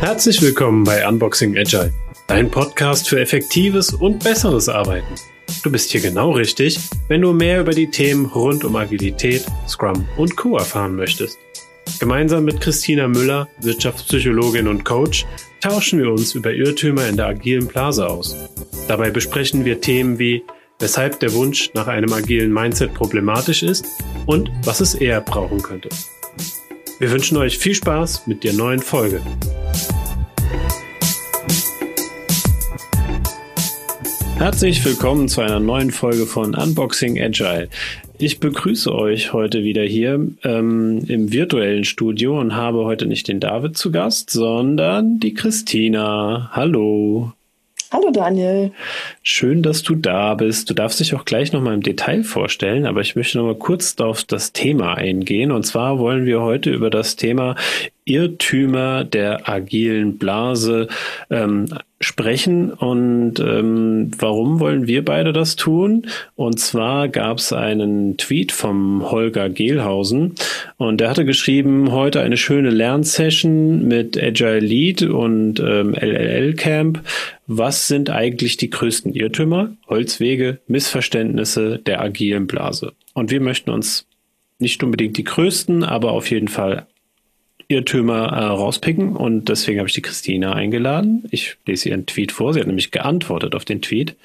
Herzlich willkommen bei Unboxing Agile, dein Podcast für effektives und besseres Arbeiten. Du bist hier genau richtig, wenn du mehr über die Themen rund um Agilität, Scrum und Co. erfahren möchtest. Gemeinsam mit Christina Müller, Wirtschaftspsychologin und Coach, tauschen wir uns über Irrtümer in der agilen Blase aus. Dabei besprechen wir Themen wie, weshalb der Wunsch nach einem agilen Mindset problematisch ist und was es eher brauchen könnte. Wir wünschen euch viel Spaß mit der neuen Folge. Herzlich willkommen zu einer neuen Folge von Unboxing Agile. Ich begrüße euch heute wieder hier ähm, im virtuellen Studio und habe heute nicht den David zu Gast, sondern die Christina. Hallo. Hallo Daniel. Schön, dass du da bist. Du darfst dich auch gleich nochmal im Detail vorstellen, aber ich möchte nochmal kurz auf das Thema eingehen. Und zwar wollen wir heute über das Thema Irrtümer der agilen Blase ähm, sprechen. Und ähm, warum wollen wir beide das tun? Und zwar gab es einen Tweet vom Holger Gehlhausen und der hatte geschrieben, heute eine schöne Lernsession mit Agile Lead und ähm, LLL Camp. Was sind eigentlich die größten Irrtümer, Holzwege, Missverständnisse der agilen Blase? Und wir möchten uns nicht unbedingt die größten, aber auf jeden Fall Irrtümer äh, rauspicken und deswegen habe ich die Christina eingeladen. Ich lese ihren Tweet vor. Sie hat nämlich geantwortet auf den Tweet.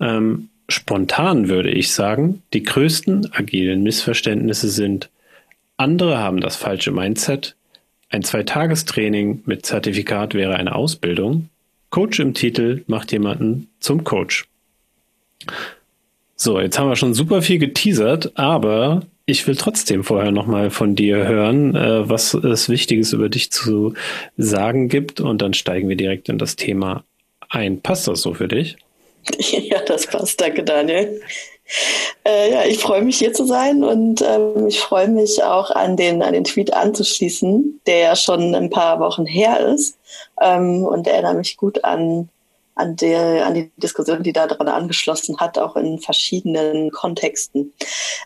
Ähm, spontan würde ich sagen, die größten agilen Missverständnisse sind, andere haben das falsche Mindset, ein Zweitagestraining mit Zertifikat wäre eine Ausbildung, Coach im Titel macht jemanden zum Coach. So, jetzt haben wir schon super viel geteasert, aber ich will trotzdem vorher nochmal von dir hören, äh, was es Wichtiges über dich zu sagen gibt und dann steigen wir direkt in das Thema ein. Passt das so für dich? Ja, das passt. Danke, Daniel. Äh, ja, ich freue mich hier zu sein und ähm, ich freue mich auch an den, an den Tweet anzuschließen, der ja schon ein paar Wochen her ist ähm, und erinnere mich gut an an, der, an die Diskussion, die da dran angeschlossen hat, auch in verschiedenen Kontexten.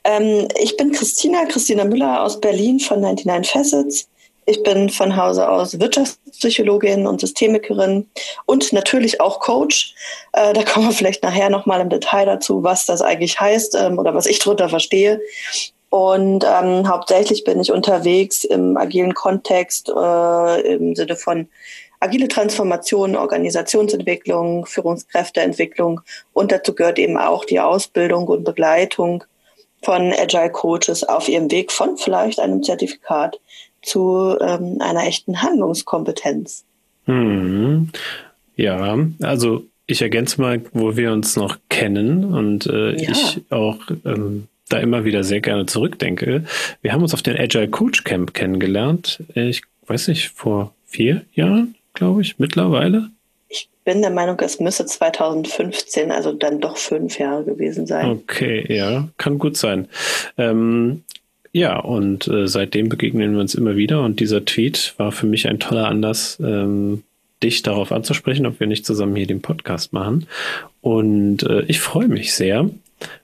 Ähm, ich bin Christina, Christina Müller aus Berlin von 99 Facets. Ich bin von Hause aus Wirtschaftspsychologin und Systemikerin und natürlich auch Coach. Äh, da kommen wir vielleicht nachher nochmal im Detail dazu, was das eigentlich heißt ähm, oder was ich darunter verstehe. Und ähm, hauptsächlich bin ich unterwegs im agilen Kontext äh, im Sinne von agile Transformation, Organisationsentwicklung, Führungskräfteentwicklung und dazu gehört eben auch die Ausbildung und Begleitung von Agile Coaches auf ihrem Weg von vielleicht einem Zertifikat zu ähm, einer echten Handlungskompetenz. Hm. Ja, also ich ergänze mal, wo wir uns noch kennen und äh, ja. ich auch ähm, da immer wieder sehr gerne zurückdenke. Wir haben uns auf den Agile Coach Camp kennengelernt. Ich weiß nicht, vor vier Jahren, glaube ich, mittlerweile. Ich bin der Meinung, es müsste 2015, also dann doch fünf Jahre gewesen sein. Okay, ja, kann gut sein. Ähm, ja, und äh, seitdem begegnen wir uns immer wieder und dieser Tweet war für mich ein toller Anlass, ähm, dich darauf anzusprechen, ob wir nicht zusammen hier den Podcast machen. Und äh, ich freue mich sehr.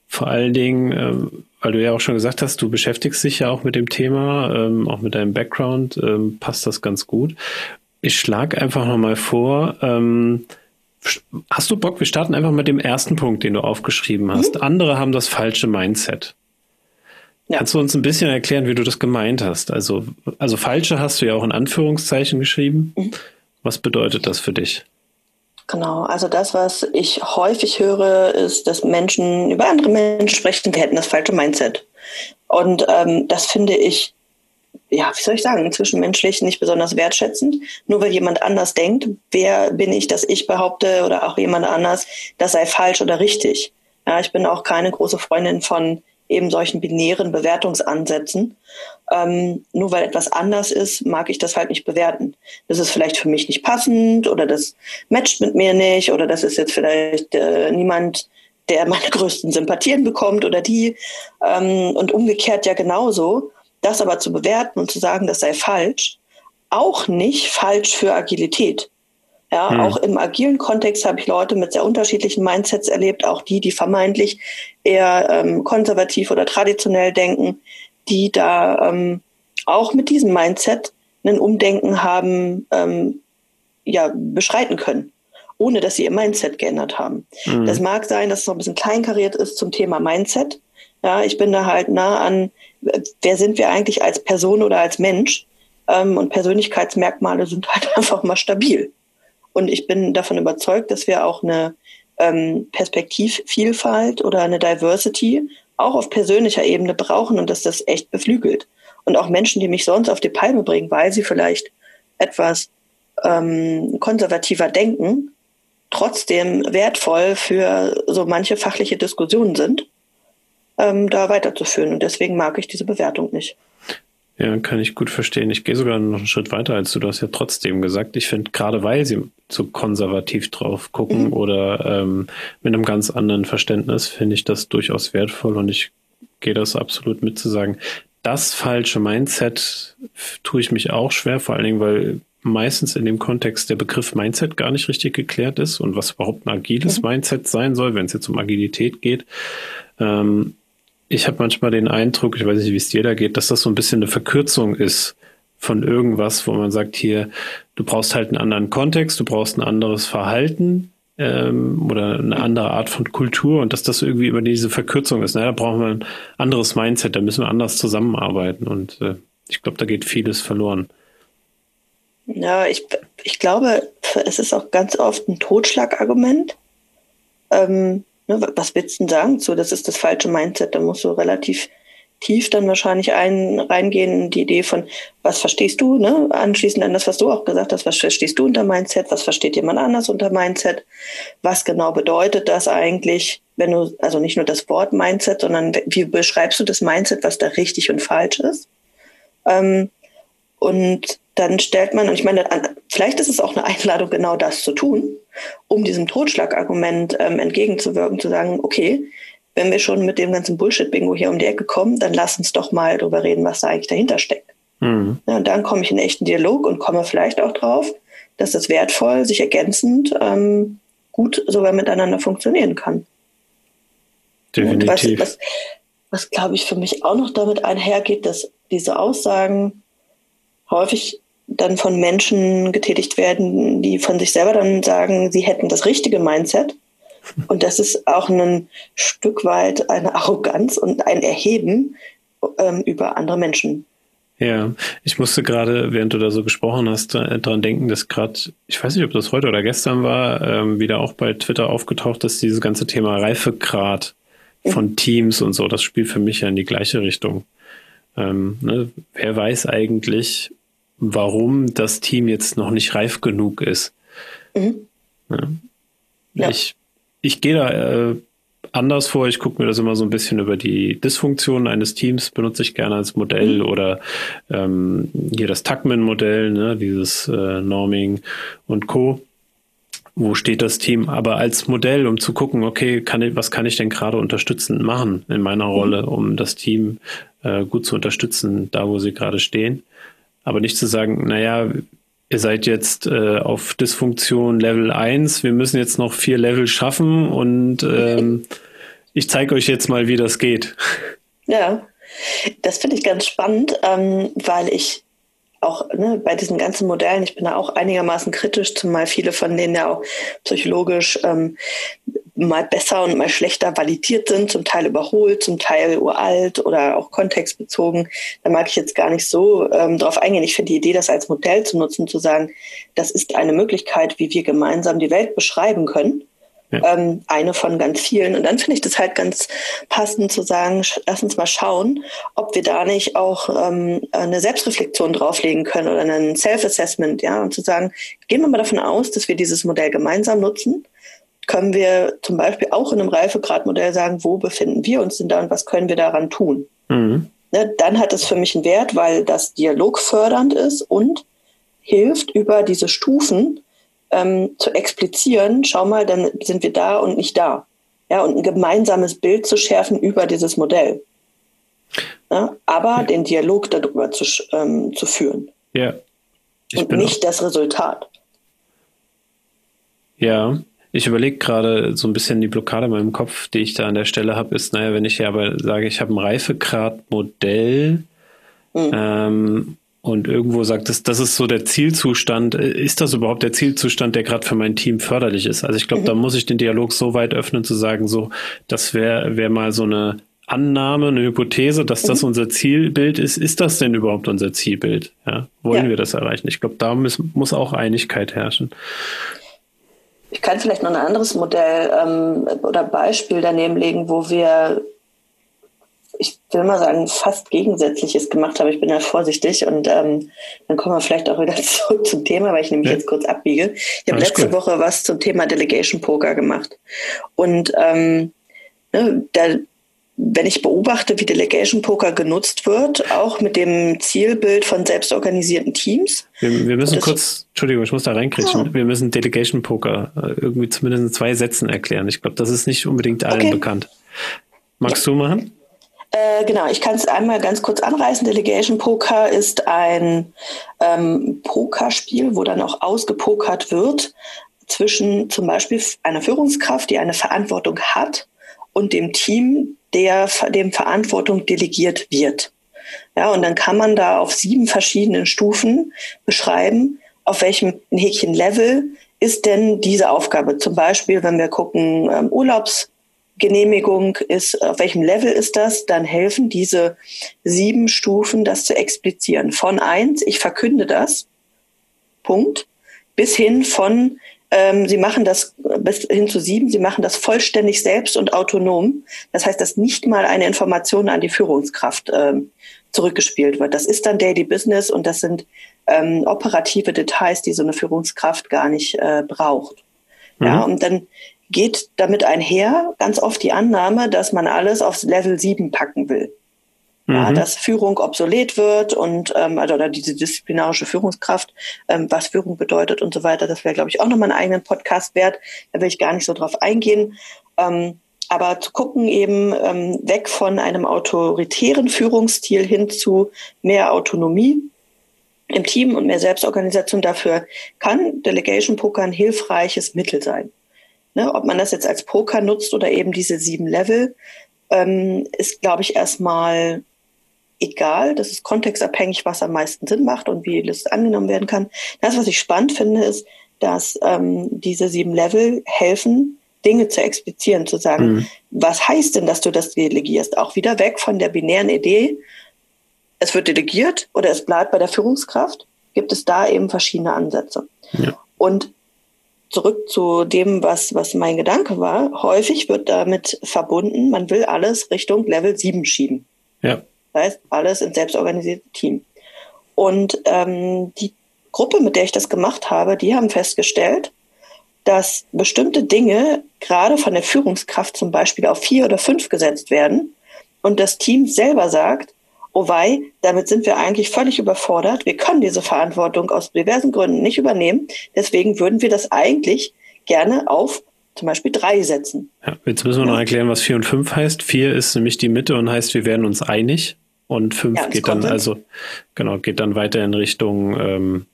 Vor allen Dingen, äh, weil du ja auch schon gesagt hast, du beschäftigst dich ja auch mit dem Thema, ähm, auch mit deinem Background, ähm, passt das ganz gut. Ich schlage einfach nochmal vor, ähm, hast du Bock? Wir starten einfach mit dem ersten Punkt, den du aufgeschrieben hast. Mhm. Andere haben das falsche Mindset. Ja. Kannst du uns ein bisschen erklären, wie du das gemeint hast? Also, also falsche hast du ja auch in Anführungszeichen geschrieben. Mhm. Was bedeutet das für dich? Genau, also das, was ich häufig höre, ist, dass Menschen über andere Menschen sprechen, die hätten das falsche Mindset. Und ähm, das finde ich ja, wie soll ich sagen, zwischenmenschlich nicht besonders wertschätzend. Nur weil jemand anders denkt, wer bin ich, dass ich behaupte oder auch jemand anders, das sei falsch oder richtig. Ja, ich bin auch keine große Freundin von eben solchen binären Bewertungsansätzen. Ähm, nur weil etwas anders ist, mag ich das halt nicht bewerten. Das ist vielleicht für mich nicht passend oder das matcht mit mir nicht oder das ist jetzt vielleicht äh, niemand, der meine größten Sympathien bekommt oder die. Ähm, und umgekehrt ja genauso. Das aber zu bewerten und zu sagen, das sei falsch, auch nicht falsch für Agilität. Ja, mhm. auch im agilen Kontext habe ich Leute mit sehr unterschiedlichen Mindsets erlebt, auch die, die vermeintlich eher ähm, konservativ oder traditionell denken, die da ähm, auch mit diesem Mindset ein Umdenken haben, ähm, ja, beschreiten können, ohne dass sie ihr Mindset geändert haben. Mhm. Das mag sein, dass es noch ein bisschen kleinkariert ist zum Thema Mindset. Ja, ich bin da halt nah an, wer sind wir eigentlich als Person oder als Mensch? Ähm, und Persönlichkeitsmerkmale sind halt einfach mal stabil. Und ich bin davon überzeugt, dass wir auch eine ähm, Perspektivvielfalt oder eine Diversity auch auf persönlicher Ebene brauchen und dass das echt beflügelt. Und auch Menschen, die mich sonst auf die Palme bringen, weil sie vielleicht etwas ähm, konservativer denken, trotzdem wertvoll für so manche fachliche Diskussionen sind, ähm, da weiterzuführen. Und deswegen mag ich diese Bewertung nicht. Ja, kann ich gut verstehen. Ich gehe sogar noch einen Schritt weiter als du. Du hast ja trotzdem gesagt, ich finde, gerade weil sie so konservativ drauf gucken mhm. oder ähm, mit einem ganz anderen Verständnis, finde ich das durchaus wertvoll und ich gehe das absolut mit zu sagen. Das falsche Mindset tue ich mich auch schwer, vor allen Dingen, weil meistens in dem Kontext der Begriff Mindset gar nicht richtig geklärt ist und was überhaupt ein agiles mhm. Mindset sein soll, wenn es jetzt um Agilität geht. Ähm, ich habe manchmal den Eindruck, ich weiß nicht, wie es dir da geht, dass das so ein bisschen eine Verkürzung ist von irgendwas, wo man sagt, hier, du brauchst halt einen anderen Kontext, du brauchst ein anderes Verhalten ähm, oder eine andere Art von Kultur und dass das irgendwie über diese Verkürzung ist. Naja, da brauchen wir ein anderes Mindset, da müssen wir anders zusammenarbeiten und äh, ich glaube, da geht vieles verloren. Ja, ich, ich glaube, es ist auch ganz oft ein Totschlagargument. Ähm, Ne, was willst du denn sagen So, Das ist das falsche Mindset. Da musst du relativ tief dann wahrscheinlich ein, reingehen, die Idee von, was verstehst du, ne? Anschließend an das, was du auch gesagt hast, was verstehst du unter Mindset, was versteht jemand anders unter Mindset, was genau bedeutet das eigentlich, wenn du, also nicht nur das Wort Mindset, sondern wie beschreibst du das Mindset, was da richtig und falsch ist? Ähm, und dann stellt man, und ich meine, vielleicht ist es auch eine Einladung, genau das zu tun, um diesem Totschlagargument ähm, entgegenzuwirken, zu sagen, okay, wenn wir schon mit dem ganzen Bullshit-Bingo hier um die Ecke kommen, dann lass uns doch mal darüber reden, was da eigentlich dahinter steckt. Mhm. Ja, und dann komme ich in echten Dialog und komme vielleicht auch drauf, dass das wertvoll, sich ergänzend ähm, gut sogar miteinander funktionieren kann. Definitiv. Und was, was, was glaube ich für mich auch noch damit einhergeht, dass diese Aussagen häufig dann von Menschen getätigt werden, die von sich selber dann sagen, sie hätten das richtige Mindset. Und das ist auch ein Stück weit eine Arroganz und ein Erheben ähm, über andere Menschen. Ja, ich musste gerade, während du da so gesprochen hast, äh, daran denken, dass gerade, ich weiß nicht, ob das heute oder gestern war, ähm, wieder auch bei Twitter aufgetaucht ist, dieses ganze Thema Reifegrad von mhm. Teams und so, das spielt für mich ja in die gleiche Richtung. Ähm, ne, wer weiß eigentlich, warum das Team jetzt noch nicht reif genug ist. Mhm. Ja. Ich, ich gehe da äh, anders vor. Ich gucke mir das immer so ein bisschen über die Dysfunktionen eines Teams, benutze ich gerne als Modell mhm. oder ähm, hier das Tuckman-Modell, ne, dieses äh, Norming und Co. Wo steht das Team? Aber als Modell, um zu gucken, okay, kann ich, was kann ich denn gerade unterstützend machen in meiner Rolle, mhm. um das Team äh, gut zu unterstützen, da wo sie gerade stehen. Aber nicht zu sagen, naja, ihr seid jetzt äh, auf Dysfunktion Level 1, wir müssen jetzt noch vier Level schaffen und ähm, ich zeige euch jetzt mal, wie das geht. Ja, das finde ich ganz spannend, ähm, weil ich auch ne, bei diesen ganzen Modellen, ich bin da auch einigermaßen kritisch, zumal viele von denen ja auch psychologisch ähm, mal besser und mal schlechter validiert sind, zum Teil überholt, zum Teil uralt oder auch kontextbezogen. Da mag ich jetzt gar nicht so ähm, drauf eingehen. Ich finde die Idee, das als Modell zu nutzen, zu sagen, das ist eine Möglichkeit, wie wir gemeinsam die Welt beschreiben können. Ja. Ähm, eine von ganz vielen. Und dann finde ich das halt ganz passend zu sagen, lass uns mal schauen, ob wir da nicht auch ähm, eine Selbstreflexion drauflegen können oder einen Self-Assessment, ja, und zu sagen, gehen wir mal davon aus, dass wir dieses Modell gemeinsam nutzen können wir zum Beispiel auch in einem Reifegradmodell sagen, wo befinden wir uns denn da und was können wir daran tun. Mhm. Ne, dann hat es für mich einen Wert, weil das dialogfördernd ist und hilft über diese Stufen ähm, zu explizieren, schau mal, dann sind wir da und nicht da. Ja, und ein gemeinsames Bild zu schärfen über dieses Modell. Ja, aber ja. den Dialog darüber zu, ähm, zu führen. Ja. Ich und nicht das Resultat. Ja, ich überlege gerade so ein bisschen die Blockade in meinem Kopf, die ich da an der Stelle habe, ist, naja, wenn ich ja aber sage, ich habe ein Reifegradmodell mhm. ähm, und irgendwo sagt es, das ist so der Zielzustand, ist das überhaupt der Zielzustand, der gerade für mein Team förderlich ist? Also ich glaube, mhm. da muss ich den Dialog so weit öffnen zu sagen, so, das wäre wär mal so eine Annahme, eine Hypothese, dass das mhm. unser Zielbild ist. Ist das denn überhaupt unser Zielbild? Ja, wollen ja. wir das erreichen? Ich glaube, da muss, muss auch Einigkeit herrschen. Ich kann vielleicht noch ein anderes Modell ähm, oder Beispiel daneben legen, wo wir, ich will mal sagen, fast Gegensätzliches gemacht haben. Ich bin da vorsichtig und ähm, dann kommen wir vielleicht auch wieder zurück zum Thema, weil ich nämlich ja. jetzt kurz abbiege. Ich habe letzte gut. Woche was zum Thema Delegation Poker gemacht. Und ähm, ne, da wenn ich beobachte, wie Delegation Poker genutzt wird, auch mit dem Zielbild von selbstorganisierten Teams. Wir, wir müssen kurz, Entschuldigung, ich muss da reinkriegen. Ja. Wir müssen Delegation Poker äh, irgendwie zumindest in zwei Sätzen erklären. Ich glaube, das ist nicht unbedingt allen okay. bekannt. Magst ja. du machen? Äh, genau, ich kann es einmal ganz kurz anreißen. Delegation Poker ist ein ähm, Pokerspiel, wo dann auch ausgepokert wird zwischen zum Beispiel einer Führungskraft, die eine Verantwortung hat, und dem Team, der dem Verantwortung delegiert wird. Ja, und dann kann man da auf sieben verschiedenen Stufen beschreiben, auf welchem Häkchen Level ist denn diese Aufgabe. Zum Beispiel, wenn wir gucken, ähm, Urlaubsgenehmigung ist, auf welchem Level ist das, dann helfen diese sieben Stufen, das zu explizieren. Von eins, ich verkünde das, Punkt, bis hin von, ähm, sie machen das bis hin zu sieben, sie machen das vollständig selbst und autonom. Das heißt, dass nicht mal eine Information an die Führungskraft ähm, zurückgespielt wird. Das ist dann Daily Business und das sind ähm, operative Details, die so eine Führungskraft gar nicht äh, braucht. Mhm. Ja, und dann geht damit einher ganz oft die Annahme, dass man alles aufs Level 7 packen will ja, mhm. dass Führung obsolet wird und ähm, also, oder diese disziplinarische Führungskraft, ähm, was Führung bedeutet und so weiter. Das wäre, glaube ich, auch nochmal einen eigenen Podcast wert. Da will ich gar nicht so drauf eingehen. Ähm, aber zu gucken eben ähm, weg von einem autoritären Führungsstil hin zu mehr Autonomie im Team und mehr Selbstorganisation. Dafür kann Delegation Poker ein hilfreiches Mittel sein. Ne, ob man das jetzt als Poker nutzt oder eben diese sieben Level, ähm, ist, glaube ich, erstmal egal. Das ist kontextabhängig, was am meisten Sinn macht und wie das angenommen werden kann. Das, was ich spannend finde, ist, dass ähm, diese sieben Level helfen, Dinge zu explizieren, zu sagen, mhm. was heißt denn, dass du das delegierst? Auch wieder weg von der binären Idee, es wird delegiert oder es bleibt bei der Führungskraft, gibt es da eben verschiedene Ansätze. Ja. Und zurück zu dem, was, was mein Gedanke war, häufig wird damit verbunden, man will alles Richtung Level 7 schieben. Ja. Das heißt, alles in selbstorganisiertes Team. Und ähm, die Gruppe, mit der ich das gemacht habe, die haben festgestellt, dass bestimmte Dinge gerade von der Führungskraft zum Beispiel auf vier oder fünf gesetzt werden und das Team selber sagt, oh wei, damit sind wir eigentlich völlig überfordert. Wir können diese Verantwortung aus diversen Gründen nicht übernehmen. Deswegen würden wir das eigentlich gerne auf zum Beispiel drei setzen. Ja, jetzt müssen wir noch erklären, was vier und fünf heißt. Vier ist nämlich die Mitte und heißt, wir werden uns einig. Und fünf ja, geht dann also, genau, geht dann weiter in Richtung ähm,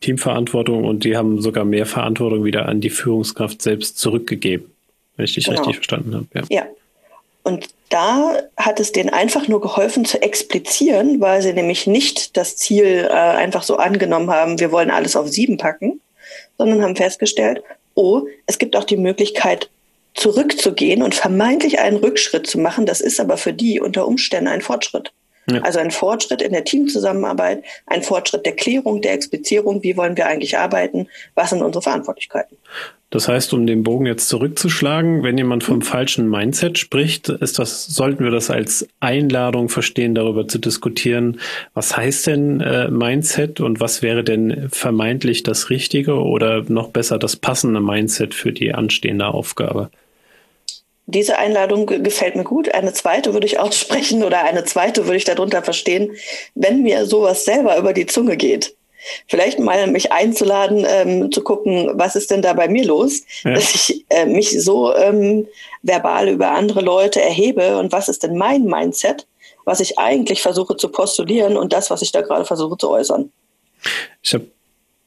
Teamverantwortung und die haben sogar mehr Verantwortung wieder an die Führungskraft selbst zurückgegeben, wenn ich dich genau. richtig verstanden habe. Ja. ja. Und da hat es denen einfach nur geholfen zu explizieren, weil sie nämlich nicht das Ziel äh, einfach so angenommen haben, wir wollen alles auf sieben packen, sondern haben festgestellt, oh, es gibt auch die Möglichkeit, zurückzugehen und vermeintlich einen Rückschritt zu machen. Das ist aber für die unter Umständen ein Fortschritt. Ja. Also ein Fortschritt in der Teamzusammenarbeit, ein Fortschritt der Klärung, der Explizierung, wie wollen wir eigentlich arbeiten, was sind unsere Verantwortlichkeiten. Das heißt, um den Bogen jetzt zurückzuschlagen, wenn jemand vom falschen Mindset spricht, ist das, sollten wir das als Einladung verstehen, darüber zu diskutieren, was heißt denn äh, Mindset und was wäre denn vermeintlich das Richtige oder noch besser das passende Mindset für die anstehende Aufgabe? Diese Einladung gefällt mir gut. Eine zweite würde ich aussprechen oder eine zweite würde ich darunter verstehen, wenn mir sowas selber über die Zunge geht. Vielleicht mal mich einzuladen, ähm, zu gucken, was ist denn da bei mir los, ja. dass ich äh, mich so ähm, verbal über andere Leute erhebe und was ist denn mein Mindset, was ich eigentlich versuche zu postulieren und das, was ich da gerade versuche zu äußern. Ich habe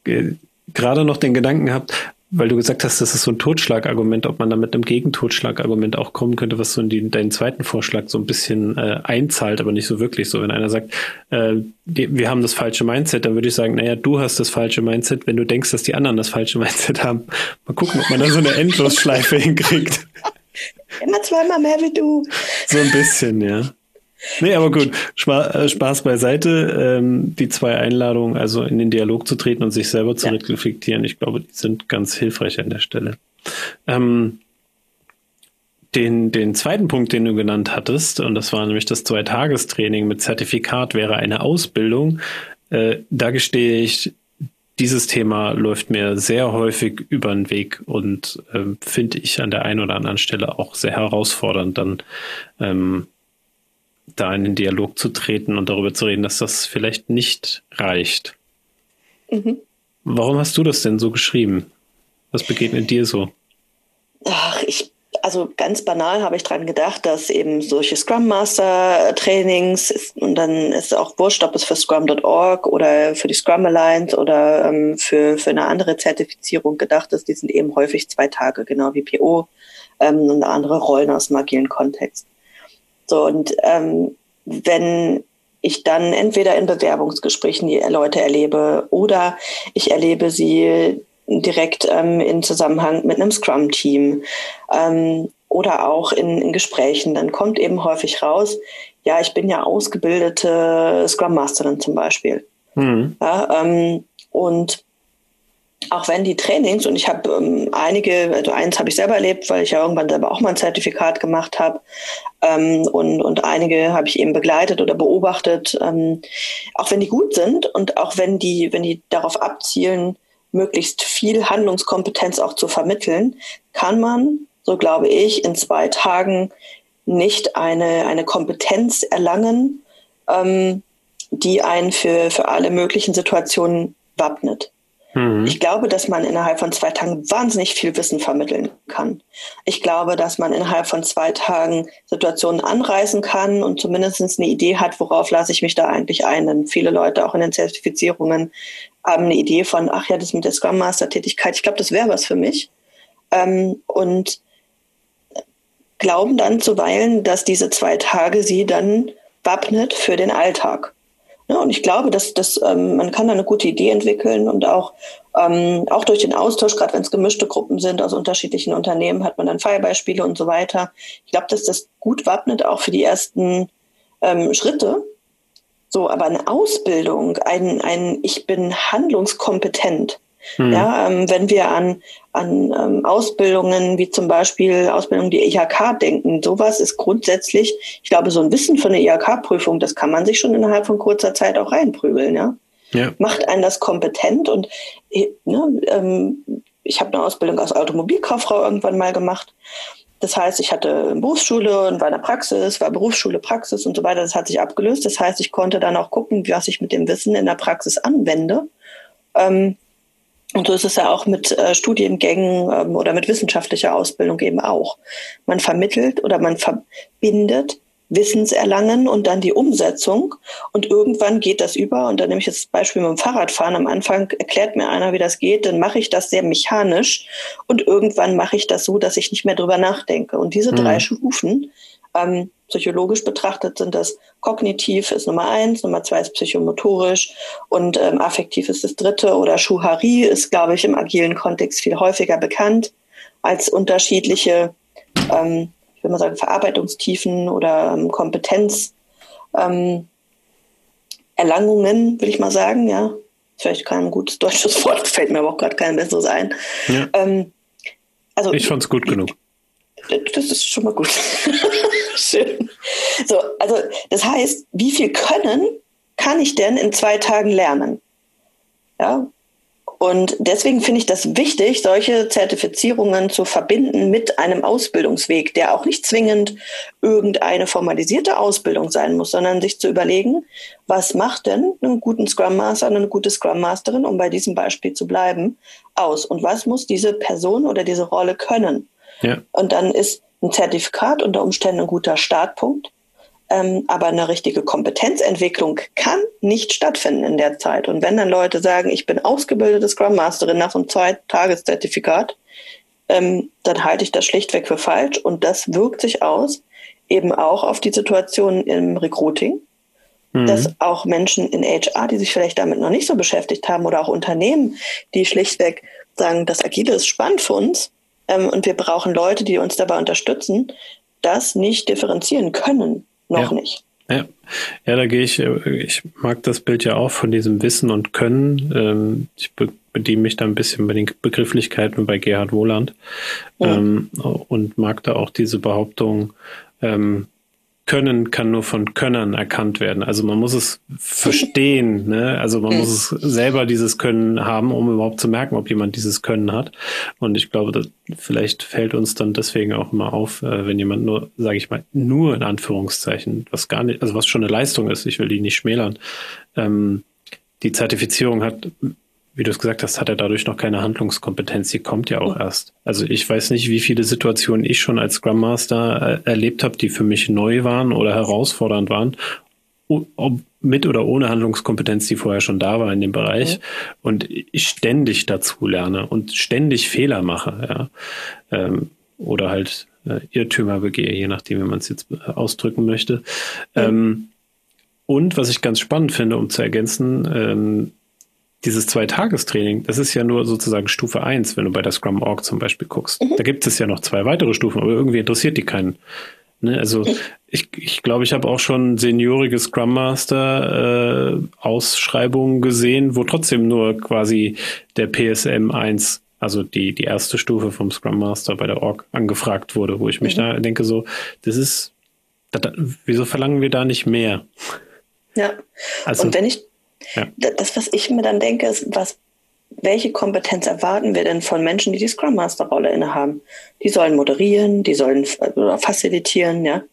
äh, gerade noch den Gedanken gehabt, weil du gesagt hast, das ist so ein Totschlagargument, ob man da mit einem Gegentotschlagargument auch kommen könnte, was so in die, deinen zweiten Vorschlag so ein bisschen äh, einzahlt, aber nicht so wirklich so. Wenn einer sagt, äh, die, wir haben das falsche Mindset, dann würde ich sagen, naja, du hast das falsche Mindset, wenn du denkst, dass die anderen das falsche Mindset haben. Mal gucken, ob man da so eine Endlosschleife hinkriegt. Immer zweimal mehr wie du. So ein bisschen, ja. Nee, aber gut, äh, Spaß beiseite. Ähm, die zwei Einladungen, also in den Dialog zu treten und sich selber zu ja. reflektieren, ich glaube, die sind ganz hilfreich an der Stelle. Ähm, den, den zweiten Punkt, den du genannt hattest, und das war nämlich das Zweitagestraining mit Zertifikat, wäre eine Ausbildung. Äh, da gestehe ich, dieses Thema läuft mir sehr häufig über den Weg und äh, finde ich an der einen oder anderen Stelle auch sehr herausfordernd, dann ähm, da in den Dialog zu treten und darüber zu reden, dass das vielleicht nicht reicht. Mhm. Warum hast du das denn so geschrieben? Was begegnet dir so? Ach, ich, also ganz banal habe ich daran gedacht, dass eben solche Scrum Master Trainings und dann ist es auch wurscht, ob es für Scrum.org oder für die Scrum Alliance oder ähm, für, für eine andere Zertifizierung gedacht ist, die sind eben häufig zwei Tage, genau wie PO ähm, und andere Rollen aus dem agilen Kontext. So, und ähm, wenn ich dann entweder in Bewerbungsgesprächen die Leute erlebe oder ich erlebe sie direkt ähm, in Zusammenhang mit einem Scrum-Team ähm, oder auch in, in, Gesprächen, dann kommt eben häufig raus, ja, ich bin ja ausgebildete Scrum Masterin zum Beispiel. Mhm. Ja, ähm, und auch wenn die Trainings, und ich habe ähm, einige, also eins habe ich selber erlebt, weil ich ja irgendwann selber auch mal ein Zertifikat gemacht habe, ähm, und, und einige habe ich eben begleitet oder beobachtet, ähm, auch wenn die gut sind und auch wenn die, wenn die darauf abzielen, möglichst viel Handlungskompetenz auch zu vermitteln, kann man, so glaube ich, in zwei Tagen nicht eine, eine Kompetenz erlangen, ähm, die einen für, für alle möglichen Situationen wappnet. Mhm. Ich glaube, dass man innerhalb von zwei Tagen wahnsinnig viel Wissen vermitteln kann. Ich glaube, dass man innerhalb von zwei Tagen Situationen anreißen kann und zumindest eine Idee hat, worauf lasse ich mich da eigentlich ein. Denn viele Leute auch in den Zertifizierungen haben eine Idee von, ach ja, das mit der Scrum Master Tätigkeit, ich glaube, das wäre was für mich. Ähm, und glauben dann zuweilen, dass diese zwei Tage sie dann wappnet für den Alltag. Ja, und ich glaube, dass, dass ähm, man kann da eine gute Idee entwickeln und auch, ähm, auch durch den Austausch, gerade wenn es gemischte Gruppen sind aus unterschiedlichen Unternehmen, hat man dann Fallbeispiele und so weiter. Ich glaube, dass das gut wappnet auch für die ersten ähm, Schritte. So, aber eine Ausbildung, ein, ein Ich bin handlungskompetent, hm. Ja, ähm, wenn wir an, an ähm, Ausbildungen wie zum Beispiel Ausbildung die IHK denken, sowas ist grundsätzlich, ich glaube, so ein Wissen für eine IHK-Prüfung, das kann man sich schon innerhalb von kurzer Zeit auch reinprügeln. Ja? ja. Macht einen das kompetent und äh, ne, ähm, ich habe eine Ausbildung als Automobilkauffrau irgendwann mal gemacht. Das heißt, ich hatte Berufsschule und war in der Praxis, war Berufsschule, Praxis und so weiter. Das hat sich abgelöst. Das heißt, ich konnte dann auch gucken, was ich mit dem Wissen in der Praxis anwende. Ähm, und so ist es ja auch mit äh, Studiengängen ähm, oder mit wissenschaftlicher Ausbildung eben auch. Man vermittelt oder man verbindet Wissenserlangen und dann die Umsetzung. Und irgendwann geht das über. Und dann nehme ich jetzt das Beispiel mit dem Fahrradfahren. Am Anfang erklärt mir einer, wie das geht. Dann mache ich das sehr mechanisch. Und irgendwann mache ich das so, dass ich nicht mehr drüber nachdenke. Und diese mhm. drei Stufen ähm, psychologisch betrachtet sind das kognitiv ist Nummer eins, Nummer zwei ist psychomotorisch und ähm, affektiv ist das dritte oder Schuhari ist, glaube ich, im agilen Kontext viel häufiger bekannt als unterschiedliche, ähm, ich will mal sagen, Verarbeitungstiefen oder ähm, Kompetenz. Ähm, Erlangungen, will ich mal sagen, ja. Vielleicht kein gutes deutsches Wort, fällt mir aber auch gerade kein besseres ein. Ja. Ähm, also, ich fand es gut genug. Das ist schon mal gut. Schön. So, also das heißt, wie viel Können kann ich denn in zwei Tagen lernen? Ja. Und deswegen finde ich das wichtig, solche Zertifizierungen zu verbinden mit einem Ausbildungsweg, der auch nicht zwingend irgendeine formalisierte Ausbildung sein muss, sondern sich zu überlegen, was macht denn einen guten Scrum Master, eine gute Scrum Masterin, um bei diesem Beispiel zu bleiben, aus? Und was muss diese Person oder diese Rolle können? Ja. Und dann ist ein Zertifikat unter Umständen ein guter Startpunkt. Ähm, aber eine richtige Kompetenzentwicklung kann nicht stattfinden in der Zeit. Und wenn dann Leute sagen, ich bin ausgebildete Scrum Masterin nach so einem Zwei-Tages-Zertifikat, ähm, dann halte ich das schlichtweg für falsch. Und das wirkt sich aus eben auch auf die Situation im Recruiting, mhm. dass auch Menschen in HR, die sich vielleicht damit noch nicht so beschäftigt haben, oder auch Unternehmen, die schlichtweg sagen, das Agile ist spannend für uns ähm, und wir brauchen Leute, die uns dabei unterstützen, das nicht differenzieren können. Noch ja. nicht. Ja. ja, da gehe ich, ich mag das Bild ja auch von diesem Wissen und Können. Ähm, ich bediene mich da ein bisschen bei den Begrifflichkeiten bei Gerhard Wohland ja. Ähm, und mag da auch diese Behauptung, ähm, können kann nur von Könnern erkannt werden. Also man muss es verstehen, ne? Also man muss es selber dieses Können haben, um überhaupt zu merken, ob jemand dieses Können hat. Und ich glaube, das, vielleicht fällt uns dann deswegen auch immer auf, äh, wenn jemand nur, sage ich mal, nur in Anführungszeichen, was gar nicht, also was schon eine Leistung ist, ich will die nicht schmälern, ähm, die Zertifizierung hat, wie du es gesagt hast, hat er dadurch noch keine Handlungskompetenz. Die kommt ja auch erst. Also ich weiß nicht, wie viele Situationen ich schon als Scrum Master äh, erlebt habe, die für mich neu waren oder herausfordernd waren, ob mit oder ohne Handlungskompetenz, die vorher schon da war in dem Bereich mhm. und ich ständig dazu lerne und ständig Fehler mache, ja. Ähm, oder halt äh, Irrtümer begehe, je nachdem, wie man es jetzt äh, ausdrücken möchte. Mhm. Ähm, und was ich ganz spannend finde, um zu ergänzen, ähm, dieses Zweitagestraining, das ist ja nur sozusagen Stufe 1, wenn du bei der Scrum Org zum Beispiel guckst. Mhm. Da gibt es ja noch zwei weitere Stufen, aber irgendwie interessiert die keinen. Ne? Also ich, ich glaube, ich habe auch schon seniorige Scrum Master äh, Ausschreibungen gesehen, wo trotzdem nur quasi der PSM 1, also die, die erste Stufe vom Scrum Master bei der Org angefragt wurde, wo ich mich mhm. da denke, so, das ist, das, wieso verlangen wir da nicht mehr? Ja. Also, und wenn ich ja. Das, was ich mir dann denke, ist, was, welche Kompetenz erwarten wir denn von Menschen, die die Scrum Master Rolle innehaben? Die sollen moderieren, die sollen oder facilitieren, ja,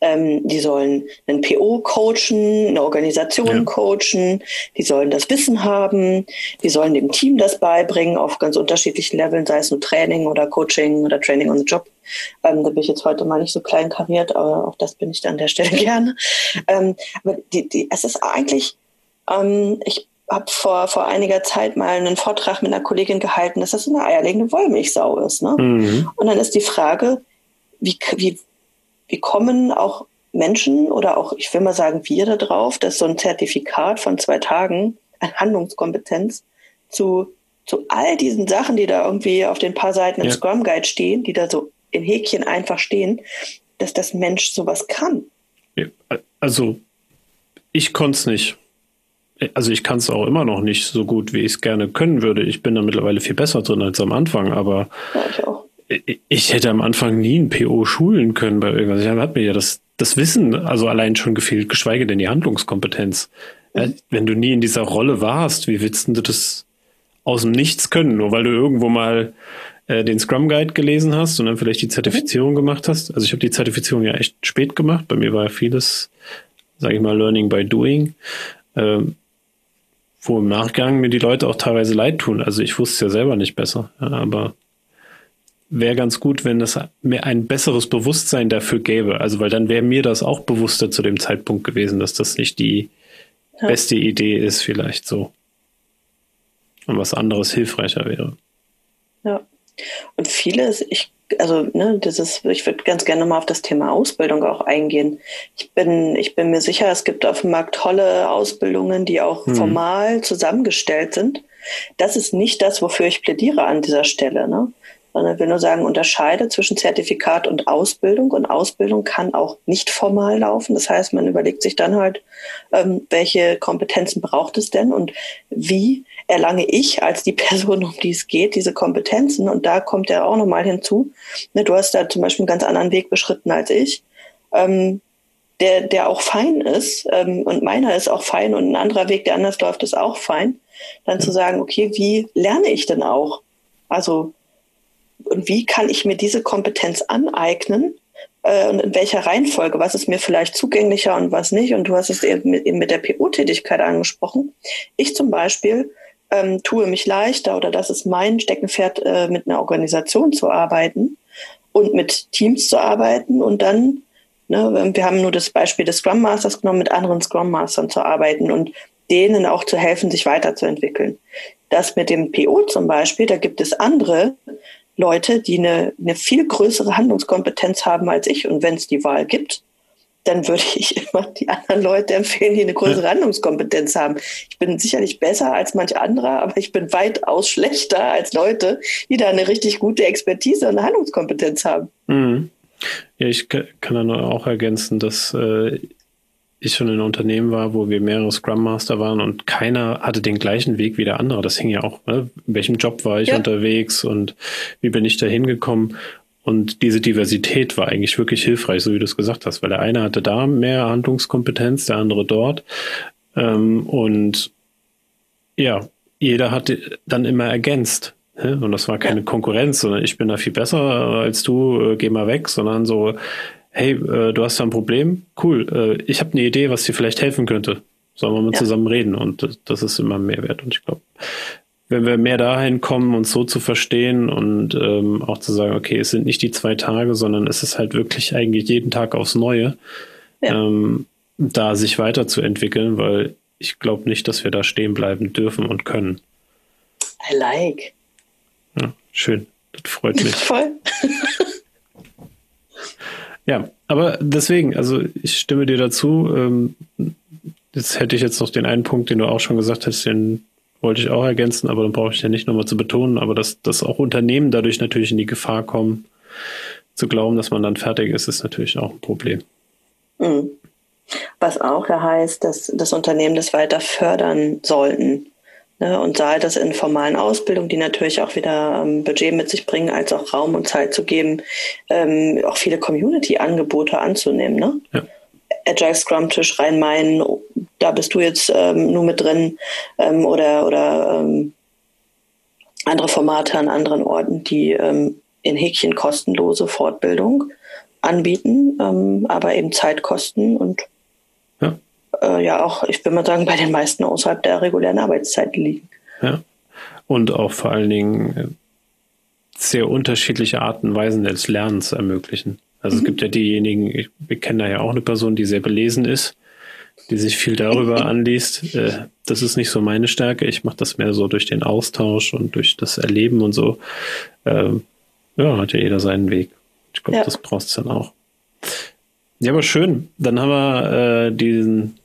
ähm, die sollen einen PO coachen, eine Organisation ja. coachen, die sollen das Wissen haben, die sollen dem Team das beibringen auf ganz unterschiedlichen Leveln, sei es nur Training oder Coaching oder Training on the Job. Ähm, da bin ich jetzt heute mal nicht so klein kariert, aber auch das bin ich an der Stelle gerne. Ähm, aber die, die, es ist eigentlich ähm, ich habe vor, vor einiger Zeit mal einen Vortrag mit einer Kollegin gehalten, dass das eine eierlegende Wollmilchsau ist. Ne? Mhm. Und dann ist die Frage, wie, wie, wie kommen auch Menschen oder auch, ich will mal sagen, wir da drauf, dass so ein Zertifikat von zwei Tagen an Handlungskompetenz zu, zu all diesen Sachen, die da irgendwie auf den paar Seiten im Scrum Guide stehen, die da so in Häkchen einfach stehen, dass das Mensch sowas kann. Also, ich konnte es nicht also ich kann es auch immer noch nicht so gut, wie ich es gerne können würde. Ich bin da mittlerweile viel besser drin als am Anfang, aber ja, ich, auch. ich hätte am Anfang nie ein PO schulen können bei irgendwas. Ich hat mir ja das, das Wissen also allein schon gefehlt, geschweige denn die Handlungskompetenz. Mhm. Wenn du nie in dieser Rolle warst, wie willst du das aus dem Nichts können? Nur weil du irgendwo mal äh, den Scrum Guide gelesen hast und dann vielleicht die Zertifizierung mhm. gemacht hast. Also ich habe die Zertifizierung ja echt spät gemacht. Bei mir war ja vieles, sage ich mal, Learning by Doing. Ähm, wo im Nachgang mir die Leute auch teilweise leid tun. Also ich wusste es ja selber nicht besser, aber wäre ganz gut, wenn es mir ein besseres Bewusstsein dafür gäbe. Also weil dann wäre mir das auch bewusster zu dem Zeitpunkt gewesen, dass das nicht die ja. beste Idee ist, vielleicht so. Und was anderes hilfreicher wäre. Ja. Und vieles, ich also ne, das ist, ich würde ganz gerne mal auf das Thema Ausbildung auch eingehen. Ich bin, ich bin mir sicher, es gibt auf dem Markt tolle Ausbildungen, die auch mhm. formal zusammengestellt sind. Das ist nicht das, wofür ich plädiere an dieser Stelle. Ne? Sondern ich will nur sagen, unterscheide zwischen Zertifikat und Ausbildung. Und Ausbildung kann auch nicht formal laufen. Das heißt, man überlegt sich dann halt, ähm, welche Kompetenzen braucht es denn und wie erlange ich als die Person, um die es geht, diese Kompetenzen. Und da kommt ja auch nochmal hinzu. Ne, du hast da zum Beispiel einen ganz anderen Weg beschritten als ich. Ähm, der, der auch fein ist, ähm, und meiner ist auch fein und ein anderer Weg, der anders läuft, ist auch fein, dann zu sagen, okay, wie lerne ich denn auch? Also, und wie kann ich mir diese Kompetenz aneignen? Äh, und in welcher Reihenfolge? Was ist mir vielleicht zugänglicher und was nicht? Und du hast es eben mit, eben mit der PO-Tätigkeit angesprochen. Ich zum Beispiel ähm, tue mich leichter oder das ist mein Steckenpferd, äh, mit einer Organisation zu arbeiten und mit Teams zu arbeiten und dann Ne? Wir haben nur das Beispiel des Scrum Masters genommen, mit anderen Scrum Mastern zu arbeiten und denen auch zu helfen, sich weiterzuentwickeln. Das mit dem PO zum Beispiel, da gibt es andere Leute, die eine, eine viel größere Handlungskompetenz haben als ich. Und wenn es die Wahl gibt, dann würde ich immer die anderen Leute empfehlen, die eine größere Handlungskompetenz haben. Ich bin sicherlich besser als manch anderer, aber ich bin weitaus schlechter als Leute, die da eine richtig gute Expertise und eine Handlungskompetenz haben. Mhm. Ja, ich kann dann auch ergänzen, dass äh, ich schon in einem Unternehmen war, wo wir mehrere Scrum Master waren und keiner hatte den gleichen Weg wie der andere. Das hing ja auch, ne? in welchem Job war ich ja. unterwegs und wie bin ich da hingekommen. Und diese Diversität war eigentlich wirklich hilfreich, so wie du es gesagt hast, weil der eine hatte da mehr Handlungskompetenz, der andere dort. Ähm, und ja, jeder hat dann immer ergänzt. Ne? Und das war keine Konkurrenz, sondern ich bin da viel besser als du, äh, geh mal weg, sondern so, hey, äh, du hast da ein Problem, cool, äh, ich habe eine Idee, was dir vielleicht helfen könnte. Sollen wir mal ja. zusammen reden? Und das, ist immer mehr wert. Und ich glaube, wenn wir mehr dahin kommen, uns so zu verstehen und ähm, auch zu sagen, okay, es sind nicht die zwei Tage, sondern es ist halt wirklich eigentlich jeden Tag aufs Neue, ja. ähm, da sich weiterzuentwickeln, weil ich glaube nicht, dass wir da stehen bleiben dürfen und können. I like. Ja, schön. Das freut mich. Voll. ja, aber deswegen, also ich stimme dir dazu. Ähm, jetzt hätte ich jetzt noch den einen Punkt, den du auch schon gesagt hast, den wollte ich auch ergänzen, aber dann brauche ich ja nicht nochmal zu betonen, aber dass, dass auch Unternehmen dadurch natürlich in die Gefahr kommen, zu glauben, dass man dann fertig ist, ist natürlich auch ein Problem. Mhm. Was auch ja heißt, dass das Unternehmen das weiter fördern sollten. Ne? Und sei das in formalen Ausbildungen, die natürlich auch wieder ähm, Budget mit sich bringen, als auch Raum und Zeit zu geben, ähm, auch viele Community-Angebote anzunehmen. Ne? Ja. Agile Scrum Tisch Rhein-Main, da bist du jetzt ähm, nur mit drin ähm, oder, oder ähm, andere Formate an anderen Orten, die ähm, in Häkchen kostenlose Fortbildung anbieten, ähm, aber eben Zeitkosten und ja. Äh, ja auch, ich will mal sagen, bei den meisten außerhalb der regulären Arbeitszeit liegen. Ja. Und auch vor allen Dingen äh, sehr unterschiedliche Arten und Weisen des Lernens ermöglichen. Also mhm. es gibt ja diejenigen, ich, wir kennen da ja auch eine Person, die sehr belesen ist, die sich viel darüber anliest. Äh, das ist nicht so meine Stärke. Ich mache das mehr so durch den Austausch und durch das Erleben und so. Ähm, ja, hat ja jeder seinen Weg. Ich glaube, ja. das brauchst du dann auch. Ja, aber schön. Dann haben wir äh, diesen,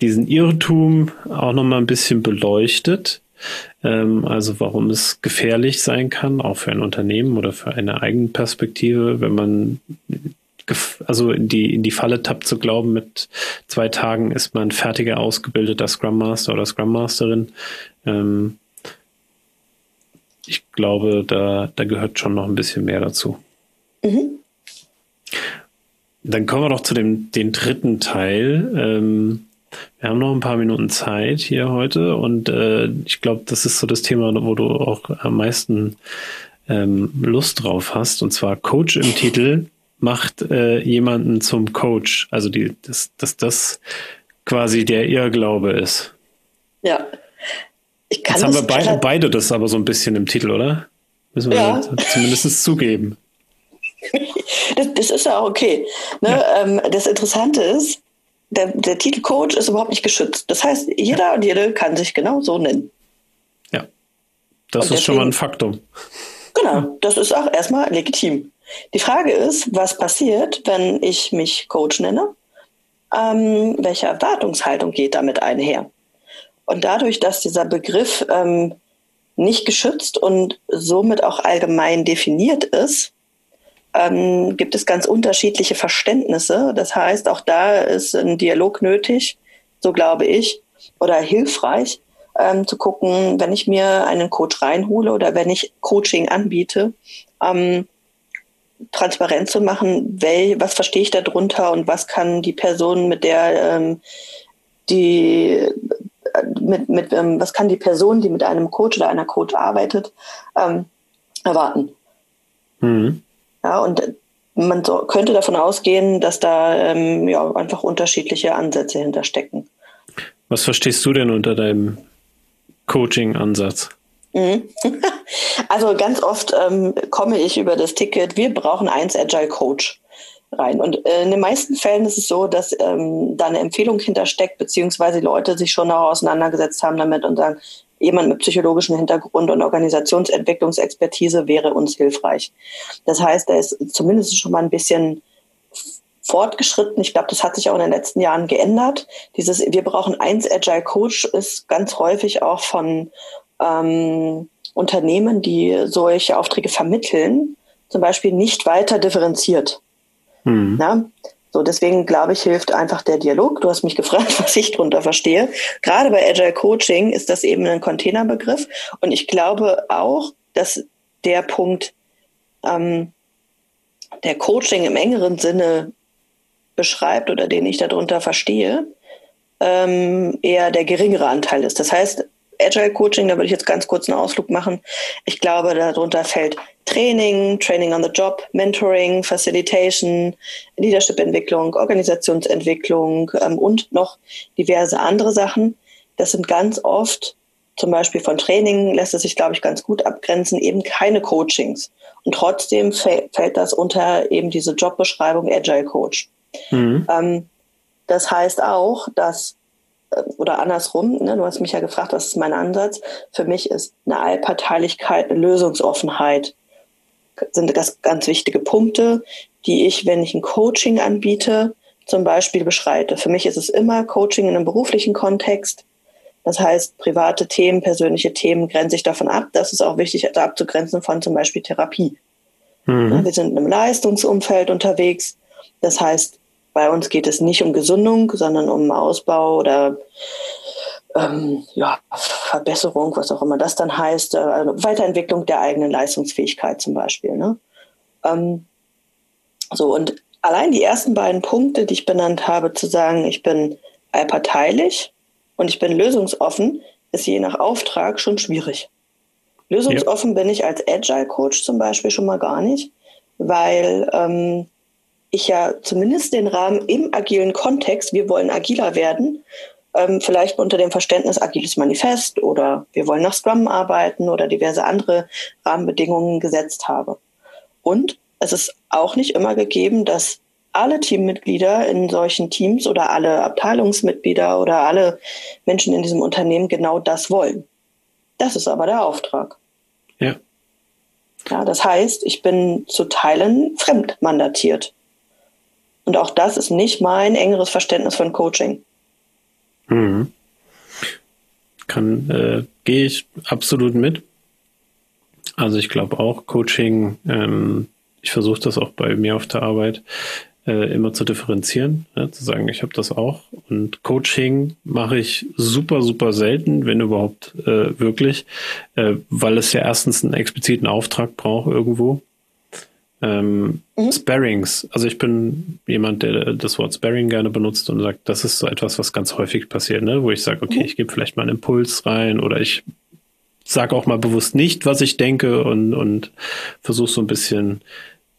diesen Irrtum auch nochmal ein bisschen beleuchtet. Ähm, also warum es gefährlich sein kann, auch für ein Unternehmen oder für eine eigene Perspektive, wenn man also in die, in die Falle tappt zu glauben, mit zwei Tagen ist man fertiger ausgebildeter Scrum Master oder Scrum Masterin. Ähm, ich glaube, da, da gehört schon noch ein bisschen mehr dazu. Mhm. Dann kommen wir doch zu dem den dritten Teil. Ähm, wir haben noch ein paar Minuten Zeit hier heute und äh, ich glaube, das ist so das Thema, wo du auch am meisten ähm, Lust drauf hast, und zwar Coach im Titel macht äh, jemanden zum Coach. Also die, dass, dass das quasi der Irrglaube ist. Ja. Ich kann Jetzt haben wir beide, beide das aber so ein bisschen im Titel, oder? Müssen wir ja. zumindest zugeben. Das, das, ist ja auch okay. Ne? Ja. Ähm, das Interessante ist, der, der Titel Coach ist überhaupt nicht geschützt. Das heißt, jeder ja. und jede kann sich genau so nennen. Ja. Das und ist deswegen, schon mal ein Faktum. Genau, das ist auch erstmal legitim. Die Frage ist, was passiert, wenn ich mich Coach nenne? Ähm, welche Erwartungshaltung geht damit einher? Und dadurch, dass dieser Begriff ähm, nicht geschützt und somit auch allgemein definiert ist, ähm, gibt es ganz unterschiedliche Verständnisse. Das heißt, auch da ist ein Dialog nötig, so glaube ich, oder hilfreich, ähm, zu gucken, wenn ich mir einen Coach reinhole oder wenn ich Coaching anbiete, ähm, transparent zu machen, wel, was verstehe ich darunter und was kann die Person, mit der ähm, die mit, mit ähm, was kann die Person, die mit einem Coach oder einer Coach arbeitet, ähm, erwarten. Mhm. Ja, und man so, könnte davon ausgehen, dass da ähm, ja, einfach unterschiedliche Ansätze hinterstecken. Was verstehst du denn unter deinem Coaching-Ansatz? Mhm. Also ganz oft ähm, komme ich über das Ticket, wir brauchen eins Agile Coach. rein. Und äh, in den meisten Fällen ist es so, dass ähm, da eine Empfehlung hintersteckt, beziehungsweise Leute sich schon auch auseinandergesetzt haben damit und sagen, jemand mit psychologischem Hintergrund und Organisationsentwicklungsexpertise wäre uns hilfreich. Das heißt, er ist zumindest schon mal ein bisschen fortgeschritten. Ich glaube, das hat sich auch in den letzten Jahren geändert. Dieses Wir brauchen eins Agile Coach ist ganz häufig auch von ähm, Unternehmen, die solche Aufträge vermitteln, zum Beispiel nicht weiter differenziert. Mhm. Ja? So, deswegen glaube ich, hilft einfach der Dialog. Du hast mich gefragt, was ich darunter verstehe. Gerade bei Agile Coaching ist das eben ein Containerbegriff. Und ich glaube auch, dass der Punkt, ähm, der Coaching im engeren Sinne beschreibt oder den ich darunter verstehe, ähm, eher der geringere Anteil ist. Das heißt, Agile Coaching, da würde ich jetzt ganz kurz einen Ausflug machen. Ich glaube, darunter fällt Training, Training on the Job, Mentoring, Facilitation, Leadership-Entwicklung, Organisationsentwicklung ähm, und noch diverse andere Sachen. Das sind ganz oft, zum Beispiel von Training lässt es sich, glaube ich, ganz gut abgrenzen, eben keine Coachings. Und trotzdem fällt das unter eben diese Jobbeschreibung Agile Coach. Mhm. Ähm, das heißt auch, dass oder andersrum, ne, du hast mich ja gefragt, was ist mein Ansatz? Für mich ist eine Allparteilichkeit, eine Lösungsoffenheit sind das ganz wichtige Punkte, die ich, wenn ich ein Coaching anbiete, zum Beispiel beschreite. Für mich ist es immer Coaching in einem beruflichen Kontext. Das heißt, private Themen, persönliche Themen grenze ich davon ab. Das ist auch wichtig, da abzugrenzen von zum Beispiel Therapie. Mhm. Wir sind in einem Leistungsumfeld unterwegs. Das heißt, bei uns geht es nicht um Gesundung, sondern um Ausbau oder ähm, ja, Verbesserung, was auch immer das dann heißt, äh, also Weiterentwicklung der eigenen Leistungsfähigkeit zum Beispiel. Ne? Ähm, so, und allein die ersten beiden Punkte, die ich benannt habe, zu sagen, ich bin allparteilich und ich bin lösungsoffen, ist je nach Auftrag schon schwierig. Lösungsoffen ja. bin ich als Agile Coach zum Beispiel schon mal gar nicht, weil ähm, ich ja zumindest den Rahmen im agilen Kontext, wir wollen agiler werden, ähm, vielleicht unter dem Verständnis agiles Manifest oder wir wollen nach Scrum arbeiten oder diverse andere Rahmenbedingungen gesetzt habe. Und es ist auch nicht immer gegeben, dass alle Teammitglieder in solchen Teams oder alle Abteilungsmitglieder oder alle Menschen in diesem Unternehmen genau das wollen. Das ist aber der Auftrag. Ja. Ja, das heißt, ich bin zu Teilen fremdmandatiert. Und auch das ist nicht mein engeres Verständnis von Coaching. Mhm. Kann, äh, gehe ich absolut mit. Also ich glaube auch Coaching, ähm, ich versuche das auch bei mir auf der Arbeit äh, immer zu differenzieren, ja, zu sagen, ich habe das auch. Und Coaching mache ich super, super selten, wenn überhaupt äh, wirklich, äh, weil es ja erstens einen expliziten Auftrag braucht irgendwo. Ähm, mhm. Sparings. Also ich bin jemand, der das Wort Sparring gerne benutzt und sagt, das ist so etwas, was ganz häufig passiert, ne? wo ich sage, okay, mhm. ich gebe vielleicht mal einen Impuls rein oder ich sage auch mal bewusst nicht, was ich denke und, und versuche so ein bisschen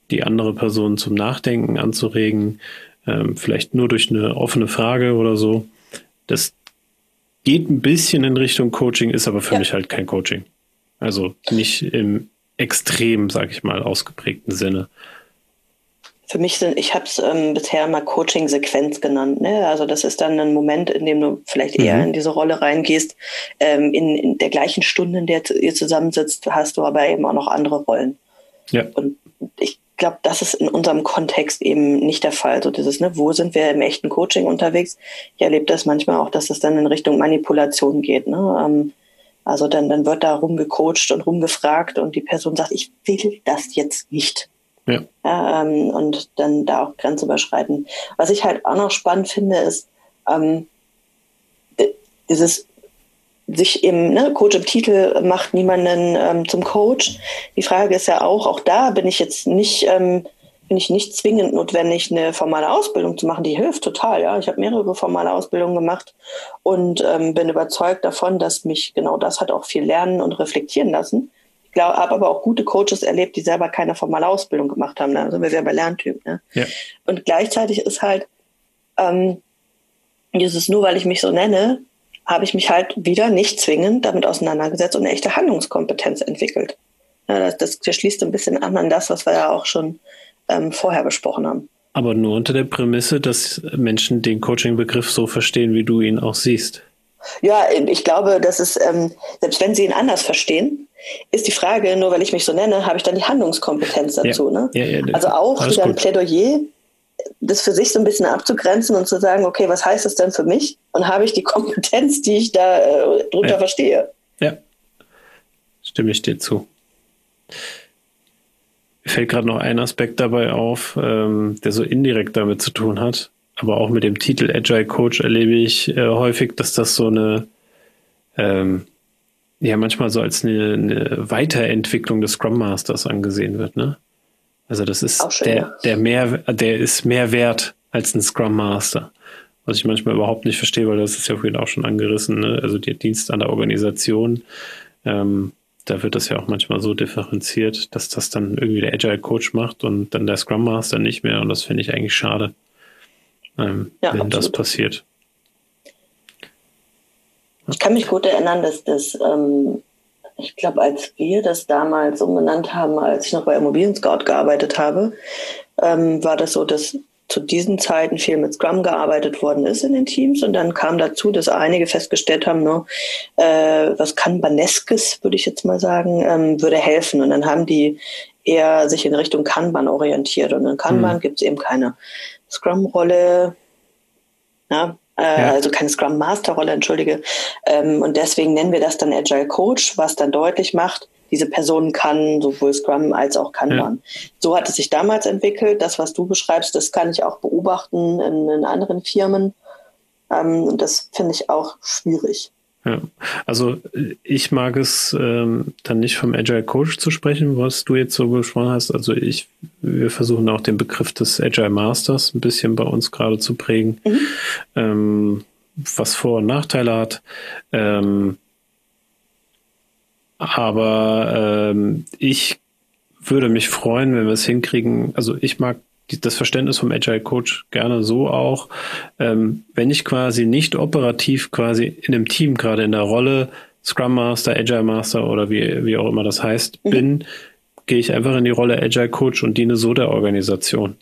die andere Person zum Nachdenken anzuregen, ähm, vielleicht nur durch eine offene Frage oder so. Das geht ein bisschen in Richtung Coaching, ist aber für ja. mich halt kein Coaching. Also nicht im extrem, sage ich mal, ausgeprägten Sinne. Für mich sind, ich habe es ähm, bisher mal Coaching-Sequenz genannt. Ne? Also das ist dann ein Moment, in dem du vielleicht eher mhm. in diese Rolle reingehst. Ähm, in, in, der gleichen Stunde, in der ihr zusammensitzt, hast du aber eben auch noch andere Rollen. Ja. Und ich glaube, das ist in unserem Kontext eben nicht der Fall. So dieses, ne, wo sind wir im echten Coaching unterwegs? Ich erlebe das manchmal auch, dass es dann in Richtung Manipulation geht. Ne? Ähm, also dann, dann wird da rumgecoacht und rumgefragt und die Person sagt, ich will das jetzt nicht. Ja. ähm, und dann da auch Grenze überschreiten. Was ich halt auch noch spannend finde, ist ähm, dieses sich im ne, Coach im Titel macht niemanden ähm, zum Coach. Die Frage ist ja auch, auch da bin ich jetzt nicht ähm, finde ich nicht zwingend notwendig, eine formale Ausbildung zu machen. Die hilft total. Ja, ich habe mehrere formale Ausbildungen gemacht und ähm, bin überzeugt davon, dass mich genau das hat auch viel lernen und reflektieren lassen. Ich habe aber auch gute Coaches erlebt, die selber keine formale Ausbildung gemacht haben. Ne? Also wir sind bei Lerntyp. Ne? Ja. Und gleichzeitig ist halt ähm, dieses nur, weil ich mich so nenne, habe ich mich halt wieder nicht zwingend damit auseinandergesetzt und eine echte Handlungskompetenz entwickelt. Ja, das, das, das schließt ein bisschen an an das, was wir ja auch schon ähm, vorher besprochen haben. Aber nur unter der Prämisse, dass Menschen den Coaching-Begriff so verstehen, wie du ihn auch siehst. Ja, ich glaube, dass es, ähm, selbst wenn sie ihn anders verstehen, ist die Frage, nur weil ich mich so nenne, habe ich dann die Handlungskompetenz dazu. Ja. Ne? Ja, ja, also auch wieder ein Plädoyer, das für sich so ein bisschen abzugrenzen und zu sagen, okay, was heißt das denn für mich? Und habe ich die Kompetenz, die ich da äh, drunter verstehe? Ja, stimme ich dir zu. Fällt gerade noch ein Aspekt dabei auf, ähm, der so indirekt damit zu tun hat. Aber auch mit dem Titel Agile Coach erlebe ich äh, häufig, dass das so eine, ähm, ja, manchmal so als eine, eine Weiterentwicklung des Scrum Masters angesehen wird, ne? Also das ist schön, der, ja. der mehr, der ist mehr wert als ein Scrum Master. Was ich manchmal überhaupt nicht verstehe, weil das ist ja vorhin auch schon angerissen, ne? also der Dienst an der Organisation. Ähm, da wird das ja auch manchmal so differenziert, dass das dann irgendwie der Agile Coach macht und dann der Scrum Master nicht mehr. Und das finde ich eigentlich schade, ähm, ja, wenn absolut. das passiert. Ich kann mich gut erinnern, dass das, ähm, ich glaube, als wir das damals umbenannt haben, als ich noch bei Immobilien Scout gearbeitet habe, ähm, war das so, dass zu diesen Zeiten viel mit Scrum gearbeitet worden ist in den Teams. Und dann kam dazu, dass einige festgestellt haben, no, äh, was Kanbaneskes, würde ich jetzt mal sagen, ähm, würde helfen. Und dann haben die eher sich in Richtung Kanban orientiert. Und in Kanban mhm. gibt es eben keine Scrum-Rolle, ja, äh, ja. also keine Scrum Master-Rolle, entschuldige. Ähm, und deswegen nennen wir das dann Agile Coach, was dann deutlich macht, diese Person kann sowohl Scrum als auch Kanban. Ja. So hat es sich damals entwickelt. Das, was du beschreibst, das kann ich auch beobachten in, in anderen Firmen. Ähm, und das finde ich auch schwierig. Ja, also ich mag es ähm, dann nicht vom Agile Coach zu sprechen, was du jetzt so gesprochen hast. Also ich, wir versuchen auch den Begriff des Agile Masters ein bisschen bei uns gerade zu prägen, mhm. ähm, was Vor- und Nachteile hat. Ähm, aber ähm, ich würde mich freuen, wenn wir es hinkriegen. Also ich mag das Verständnis vom Agile Coach gerne so auch, ähm, wenn ich quasi nicht operativ quasi in einem Team gerade in der Rolle Scrum Master, Agile Master oder wie, wie auch immer das heißt, mhm. bin, gehe ich einfach in die Rolle Agile Coach und diene so der Organisation,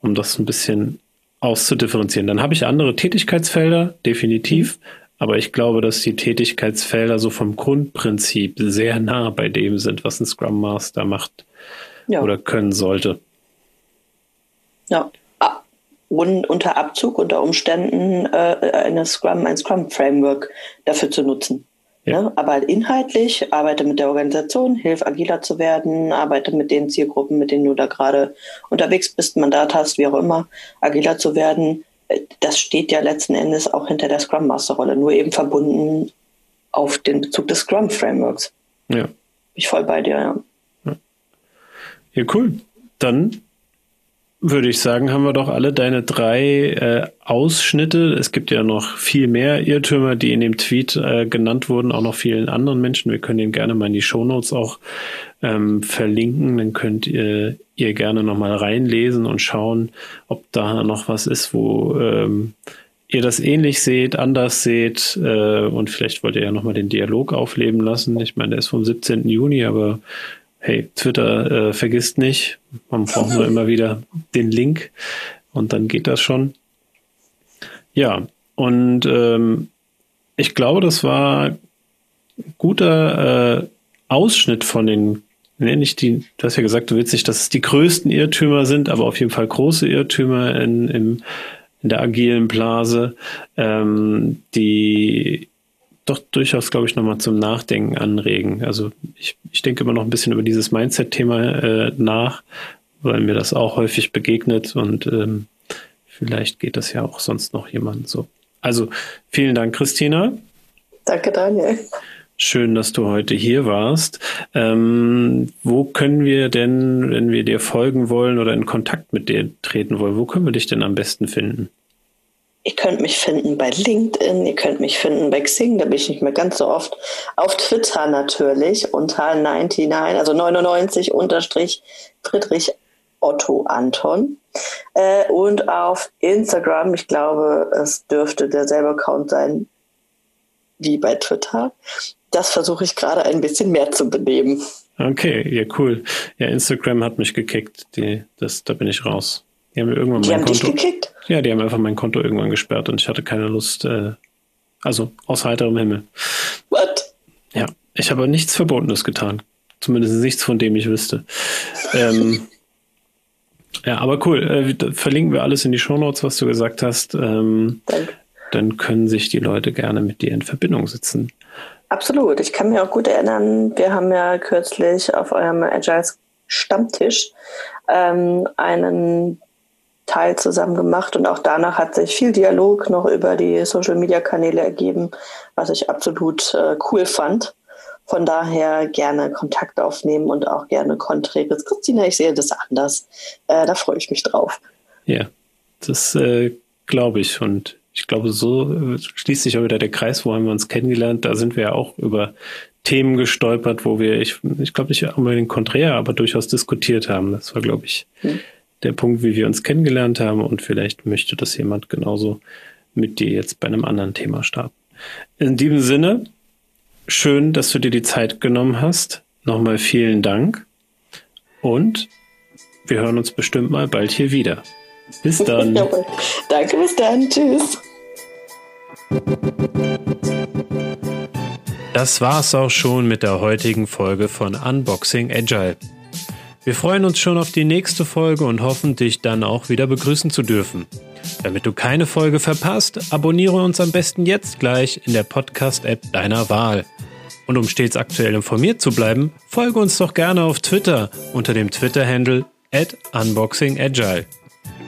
um das ein bisschen auszudifferenzieren. Dann habe ich andere Tätigkeitsfelder, definitiv, mhm. Aber ich glaube, dass die Tätigkeitsfelder so vom Grundprinzip sehr nah bei dem sind, was ein Scrum Master macht ja. oder können sollte. Ja. Und unter Abzug, unter Umständen äh, eine Scrum, ein Scrum-Framework dafür zu nutzen. Ja. Ne? Aber inhaltlich arbeite mit der Organisation, hilf agiler zu werden, arbeite mit den Zielgruppen, mit denen du da gerade unterwegs bist, Mandat hast, wie auch immer, agiler zu werden, das steht ja letzten Endes auch hinter der Scrum Master Rolle, nur eben verbunden auf den Bezug des Scrum Frameworks. Ja. Bin ich voll bei dir, ja. Ja, ja cool. Dann würde ich sagen, haben wir doch alle deine drei äh, Ausschnitte. Es gibt ja noch viel mehr Irrtümer, die in dem Tweet äh, genannt wurden, auch noch vielen anderen Menschen. Wir können den gerne mal in die Shownotes auch ähm, verlinken. Dann könnt ihr, ihr gerne nochmal reinlesen und schauen, ob da noch was ist, wo ähm, ihr das ähnlich seht, anders seht äh, und vielleicht wollt ihr ja nochmal den Dialog aufleben lassen. Ich meine, der ist vom 17. Juni, aber hey, Twitter äh, vergisst nicht. Man braucht nur immer wieder den Link und dann geht das schon. Ja, und ähm, ich glaube, das war guter äh, Ausschnitt von den, ne, nicht die, du hast ja gesagt, du willst nicht, dass es die größten Irrtümer sind, aber auf jeden Fall große Irrtümer in, im, in der agilen Blase, ähm, die doch durchaus, glaube ich, nochmal zum Nachdenken anregen. Also ich, ich denke immer noch ein bisschen über dieses Mindset-Thema äh, nach, weil mir das auch häufig begegnet und ähm, vielleicht geht das ja auch sonst noch jemand so. Also vielen Dank, Christina. Danke, Daniel. Schön, dass du heute hier warst. Ähm, wo können wir denn, wenn wir dir folgen wollen oder in Kontakt mit dir treten wollen, wo können wir dich denn am besten finden? Ihr könnt mich finden bei LinkedIn, ihr könnt mich finden bei Xing, da bin ich nicht mehr ganz so oft. Auf Twitter natürlich unter 99, also 99 unterstrich Friedrich Otto Anton. Äh, und auf Instagram, ich glaube, es dürfte derselbe Account sein wie bei Twitter. Das versuche ich gerade ein bisschen mehr zu benehmen. Okay, ja, cool. Ja, Instagram hat mich gekickt. Die, das, da bin ich raus. Die haben irgendwann Die mein haben Konto. dich gekickt? Ja, die haben einfach mein Konto irgendwann gesperrt und ich hatte keine Lust, äh, also aus heiterem Himmel. What? Ja, ich habe nichts Verbotenes getan. Zumindest nichts, von dem ich wüsste. ähm, ja, aber cool. Äh, verlinken wir alles in die Shownotes, was du gesagt hast. Ähm, Danke. Dann können sich die Leute gerne mit dir in Verbindung setzen. Absolut. Ich kann mir auch gut erinnern, wir haben ja kürzlich auf eurem Agile Stammtisch ähm, einen Teil zusammen gemacht und auch danach hat sich viel Dialog noch über die Social Media Kanäle ergeben, was ich absolut äh, cool fand. Von daher gerne Kontakt aufnehmen und auch gerne Konträges. Christina, ich sehe das anders. Äh, da freue ich mich drauf. Ja, das äh, glaube ich. Und ich glaube, so äh, schließt sich auch wieder der Kreis, wo haben wir uns kennengelernt. Da sind wir ja auch über Themen gestolpert, wo wir, ich, ich glaube nicht unbedingt konträr, aber durchaus diskutiert haben. Das war, glaube ich, Hm. der Punkt, wie wir uns kennengelernt haben. Und vielleicht möchte das jemand genauso mit dir jetzt bei einem anderen Thema starten. In diesem Sinne, schön, dass du dir die Zeit genommen hast. Nochmal vielen Dank. Und wir hören uns bestimmt mal bald hier wieder. Bis dann. Jawohl. Danke, bis dann. Tschüss. Das war's auch schon mit der heutigen Folge von Unboxing Agile. Wir freuen uns schon auf die nächste Folge und hoffen, dich dann auch wieder begrüßen zu dürfen. Damit du keine Folge verpasst, abonniere uns am besten jetzt gleich in der Podcast-App deiner Wahl. Und um stets aktuell informiert zu bleiben, folge uns doch gerne auf Twitter unter dem Twitter-Handle at unboxingagile.